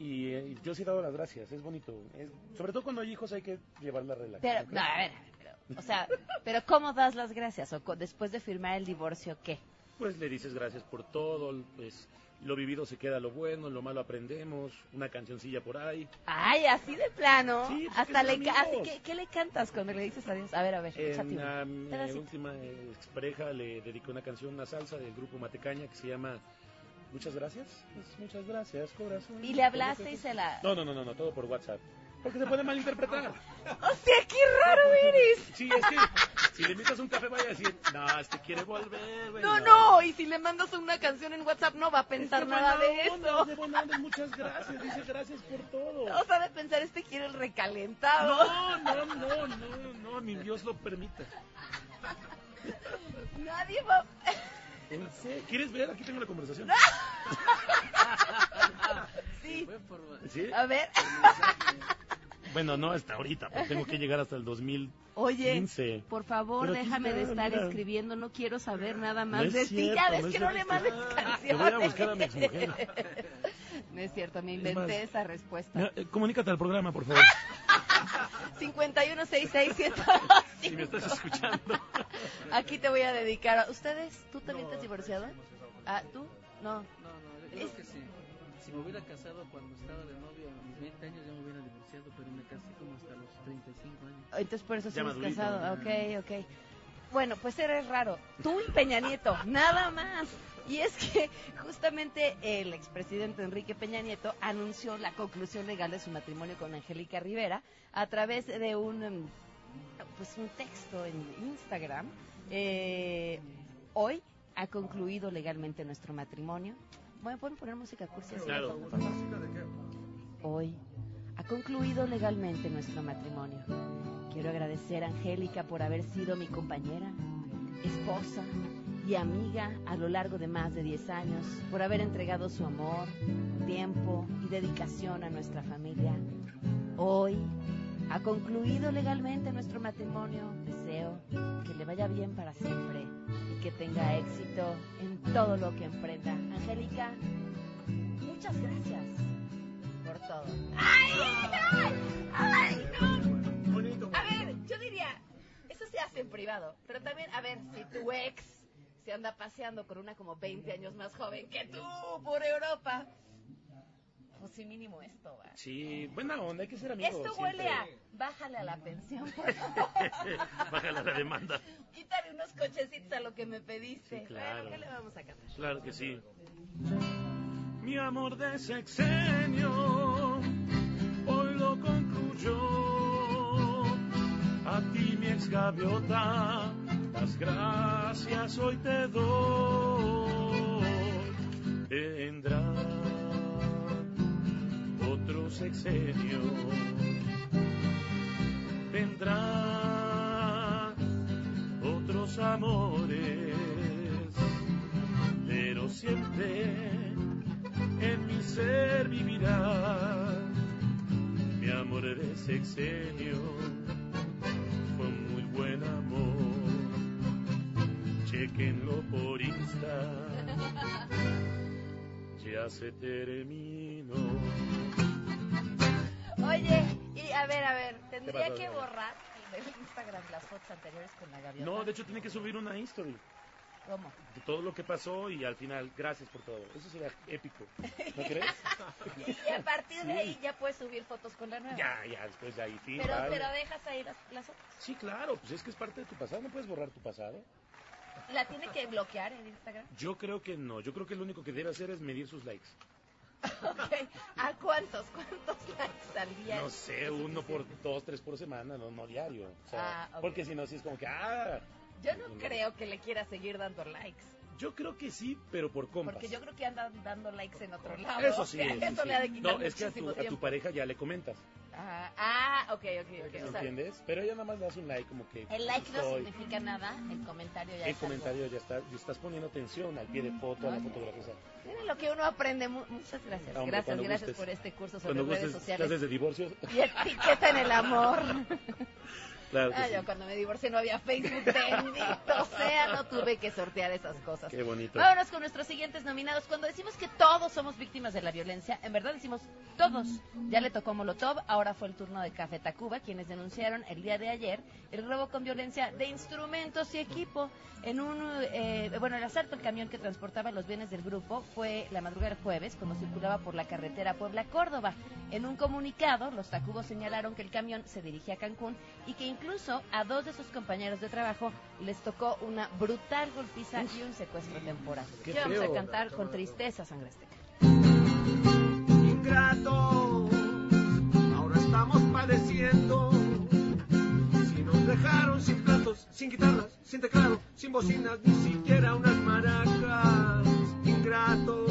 Y eh, yo sí he dado las gracias, es bonito. Es- sobre todo cuando hay hijos hay que llevar la relación. Pero, no, a ver, a ver, pero, o sea, pero ¿cómo das las gracias? ¿O después de firmar el divorcio qué? Pues le dices gracias por todo, pues lo vivido se queda lo bueno, lo malo aprendemos, una cancioncilla por ahí. Ay, así de plano. Sí, Hasta le amigos. ¿qué, qué le cantas cuando le dices adiós? A ver, a ver, En a mi Pedacito. última expareja le dediqué una canción, una salsa del grupo Matecaña que se llama Muchas gracias. Pues, muchas gracias, corazón. Y le hablaste y se la... No, no, no, no, no, todo por WhatsApp. Porque se puede malinterpretar. O sea, qué raro eres. Sí, es que si le invitas un café vaya a decir, no, este quiere volver. güey, No, no, y si le mandas una canción en WhatsApp no va a pensar Es nada de eso. es de buena onda, muchas gracias, dice gracias por todo. O sea, de pensar este quiere el recalentado. No, no, no, no, no, ni Dios lo permita. Nadie va... ¿En serio? ¿Quieres ver? Aquí tengo la conversación. [LAUGHS] Sí. ¿Sí? A ver. Bueno, no hasta ahorita, porque tengo que llegar hasta el 2015. Oye, por favor, Pero déjame de estar mira. escribiendo, no quiero saber nada más No de ti. Ya ves no que no le mandes Te canciones. voy a buscar a mi exmujer. [LAUGHS] No es cierto, me Es inventé más, esa respuesta. Mira, eh, comunícate al programa, por favor. [LAUGHS] 5166 Si me estás escuchando. Aquí te voy a dedicar. a- ¿Ustedes? ¿Tú también te has divorciado? Ah, ¿tú? No. No, no, yo creo que sí. Si me hubiera casado cuando estaba de novio a mis 20 años, ya me hubiera divorciado, pero me casé como hasta los 35 años. Entonces por eso sigues madurito, casado. Ok, ok. Bueno, pues eres raro. Tú y Peña Nieto, nada más. Y es que justamente el expresidente Enrique Peña Nieto anunció la conclusión legal de su matrimonio con Angélica Rivera a través de un em, pues un texto en Instagram. Eh, hoy ha concluido legalmente nuestro matrimonio. Bueno, ¿pueden poner música cursi Claro. Hoy ha concluido legalmente nuestro matrimonio. Quiero agradecer a Angélica por haber sido mi compañera, esposa y amiga a lo largo de más de 10 años, por haber entregado su amor, tiempo y dedicación a nuestra familia. Hoy ha concluido legalmente nuestro matrimonio. Deseo que le vaya bien para siempre y que tenga éxito en todo lo que emprenda. Angélica, muchas gracias por todo. ¡Ay! ¡Ay! no! Se hace en privado, pero también, a ver, si tu ex se anda paseando con una como 20 años más joven que tú por Europa, pues sí mínimo esto, va. Sí, buena onda, hay que ser amigos. Esto huele a siempre. bájale a la pensión, por [LAUGHS] favor. Bájale la demanda. Quítale unos cochecitos a lo que me pediste. Sí, claro. Bueno, ¿qué le vamos a cantar? Claro que sí. Mi amor de sexenio hoy lo concluyó. Gaviota, las gracias hoy te doy. Vendrá otro sexenio. Vendrá otros amores pero siempre en mi ser vivirá mi amor de sexenio buen amor. Chequenlo por Insta. [LAUGHS] Ya se terminó. Oye, y a ver, a ver, tendría que borrar del Instagram las fotos anteriores con la gaviota. no de hecho tiene que subir una history ¿Cómo? de todo lo que pasó y al final gracias por todo eso sería épico ¿no crees? [LAUGHS] Y a partir de Sí. ahí ya puedes subir fotos con la nueva. ya ya después de ahí fin Pero, vale. pero dejas ahí las, las otras. Sí, claro, pues es que es parte de tu pasado, no puedes borrar tu pasado. ¿La tiene que bloquear en Instagram? Yo creo que no, yo creo que lo único que debe hacer es medir sus likes. Ok. ¿A cuántos? ¿Cuántos likes al día? No sé, uno por dos, tres por semana, no, no diario. O sea, Ah, ok. Porque si no, sí es como que, ah, Yo no creo que le quiera seguir dando likes. yo creo que sí, pero por compas. Porque yo creo que andan dando likes en otro lado. Eso sí, [LAUGHS] Eso sí, sí. le ha de quitar No, es que a tu, a tu pareja ya le comentas, Ah, ah, ok, ok, ok. O sea, ¿entiendes? Pero ella nada más le das un like como que... el like no significa nada, el comentario ya El es algo. comentario ya está, ya estás poniendo atención al pie de foto, a la fotografía. Miren lo que uno aprende. Mu- Muchas gracias. Hombre, gracias, gracias gustes. por este curso sobre Cuando redes gustes sociales. clases de divorcios. Y etiqueta en el amor. [LAUGHS] Claro Ah, sí. yo cuando me divorcié no había Facebook, [LAUGHS] bendito sea, no tuve que sortear esas cosas. Qué bonito. Vámonos con nuestros siguientes nominados. Cuando decimos que todos somos víctimas de la violencia, en verdad decimos todos. Ya le tocó Molotov, ahora fue el turno de Café Tacuba, quienes denunciaron el día de ayer el robo con violencia de instrumentos y equipo. En un, eh, bueno, el asalto al camión que transportaba los bienes del grupo fue la madrugada del jueves, cuando circulaba por la carretera Puebla-Córdoba. En un comunicado, los Tacubos señalaron que el camión se dirigía a Cancún y que incluso a dos de sus compañeros de trabajo les tocó una brutal golpiza y un secuestro temporal. qué ¿Qué vamos a cantar con tristeza, sangre azteca? ingratos, ahora estamos padeciendo. Si nos dejaron sin platos, sin guitarras, sin teclado, sin bocinas, ni siquiera unas maracas. Ingratos,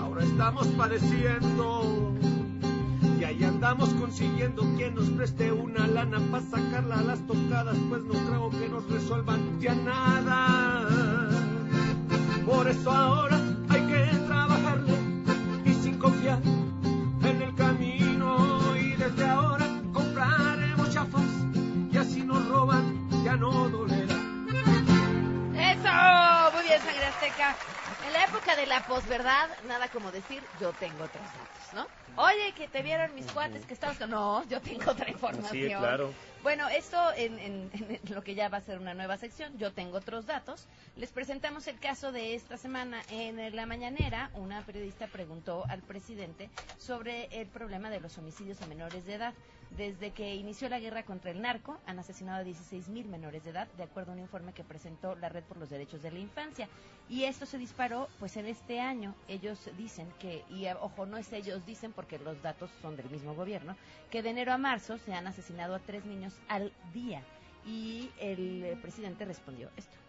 ahora estamos padeciendo. Andamos consiguiendo quien nos preste una lana para sacarla a las tocadas, pues no creo que nos resuelvan ya nada. Por eso ahora hay que trabajarle y sin confiar en el camino. Y desde ahora compraremos chafas y así nos roban, ya no dolerá. ¡Eso! Muy bien, sangre azteca. En la época de la posverdad, nada como decir, yo tengo otros datos, ¿no? Oye, que te vieron mis cuates que estabas con... No, yo tengo otra información. Sí, claro. Bueno, esto en, en- en lo que ya va a ser una nueva sección, yo tengo otros datos. Les presentamos el caso de esta semana. En la mañanera, una periodista preguntó al presidente sobre el problema de los homicidios a menores de edad. Desde que inició la guerra contra el narco, han asesinado a 16 mil menores de edad, de acuerdo a un informe que presentó la Red por los Derechos de la Infancia. Y esto se disparó, pues en este año, ellos dicen que, y eh, ojo, no es ellos dicen porque los datos son del mismo gobierno, que de enero a marzo se han asesinado a tres niños al día. Y el eh, presidente respondió esto.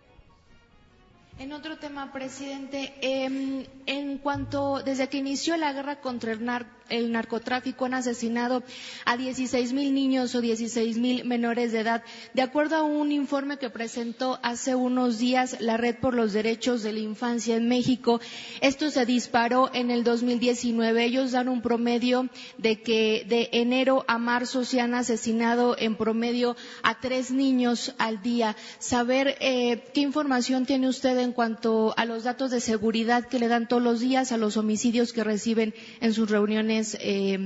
En otro tema, presidente, eh, en cuanto desde que inició la guerra contra el, nar- el narcotráfico han asesinado a 16 mil niños o 16 mil menores de edad. De acuerdo a un informe que presentó hace unos días la Red por los Derechos de la Infancia en México, esto se disparó en el 2019. Ellos dan un promedio de que de enero a marzo se han asesinado en promedio a tres niños al día. Saber eh, qué información tiene usted cuanto a los datos de seguridad que le dan todos los días, a los homicidios que reciben en sus reuniones eh,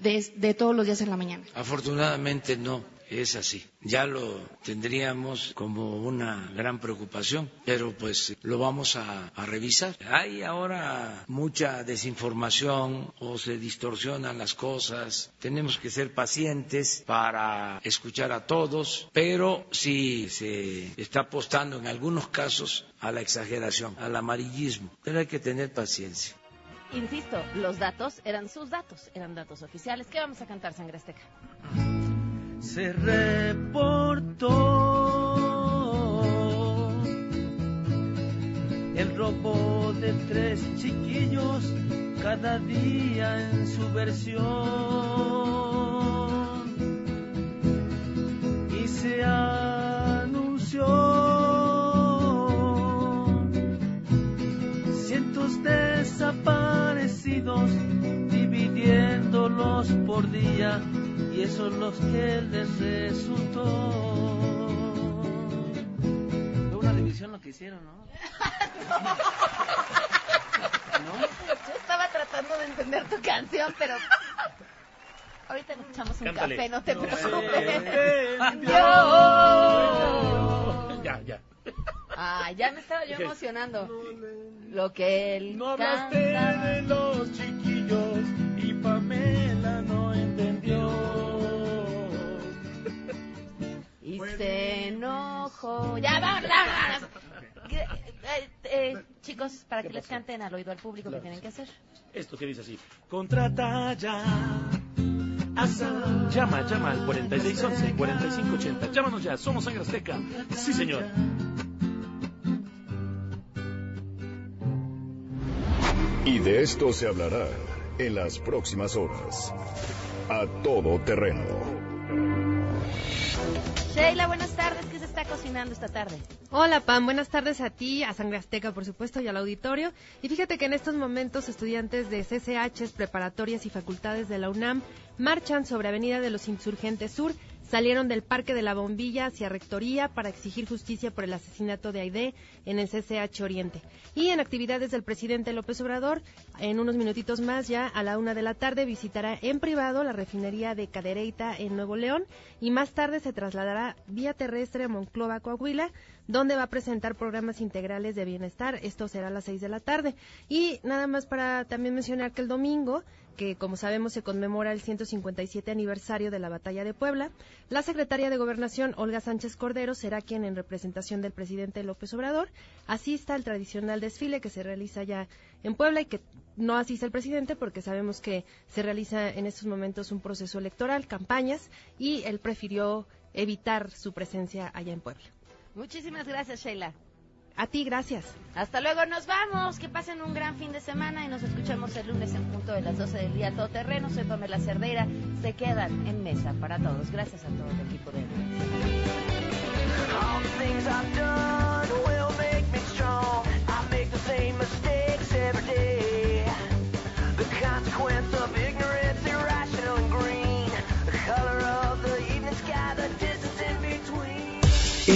de, de todos los días en la mañana. Afortunadamente no es así. Ya lo tendríamos como una gran preocupación, pero pues lo vamos a, a revisar. Hay ahora mucha desinformación o se distorsionan las cosas. Tenemos que ser pacientes para escuchar a todos, pero sí se está apostando en algunos casos a la exageración, al amarillismo. Pero hay que tener paciencia. Insisto, los datos eran sus datos, eran datos oficiales. ¿Qué vamos a cantar, Sangre Azteca? se reportó el robo de tres chiquillos cada día en su versión dividiéndolos por día y esos los que les resultó. Fue una división lo que hicieron, ¿no? Yo estaba tratando de entender tu canción, pero ahorita nos echamos un Cántale. café, no te No preocupes. Dios. Ya, ya. Ah, ya me estaba yo emocionando. Lo que él No hablaste canta. de los chiquillos y Pamela no entendió. [LAUGHS] Y se enojó. Ya. Eh, eh, eh, chicos, para que les canten al oído al público, ¿qué Claro. tienen que hacer? Esto que dice así. Contrata ya. Asa. Llama, llama al 4611-4580. Llámanos ya, somos Sangre Azteca. Sí, señor. Y de esto se hablará en las próximas horas. A todo terreno. Sheila, buenas tardes. ¿Qué se está cocinando esta tarde? Hola Pam, buenas tardes a ti, a Sangre Azteca por supuesto y al auditorio. Y fíjate que en estos momentos estudiantes de CCHs, preparatorias y facultades de la UNAM marchan sobre Avenida de los Insurgentes Sur, salieron del Parque de la Bombilla hacia Rectoría para exigir justicia por el asesinato de Aide en el CCH Oriente. Y en actividades del presidente López Obrador, en unos minutitos más ya a la una de la tarde visitará en privado la refinería de Cadereyta en Nuevo León y más tarde se trasladará vía terrestre a Monclova, Coahuila, donde va a presentar programas integrales de bienestar. Esto será a las seis de la tarde. Y nada más para también mencionar que el domingo, que como sabemos se conmemora el 157 aniversario de la Batalla de Puebla, la secretaria de Gobernación, Olga Sánchez Cordero, será quien en representación del presidente López Obrador asista al tradicional desfile que se realiza ya en Puebla y que no asiste el presidente porque sabemos que se realiza en estos momentos un proceso electoral, campañas, y él prefirió evitar su presencia allá en Puebla. Muchísimas gracias, Sheila. A ti, gracias. Hasta luego, nos vamos. Que pasen un gran fin de semana y nos escuchamos el lunes en punto de las 12 del día todo terreno. Soy Pamela Cerdeira. Se quedan en mesa para todos. Gracias a todo el equipo de All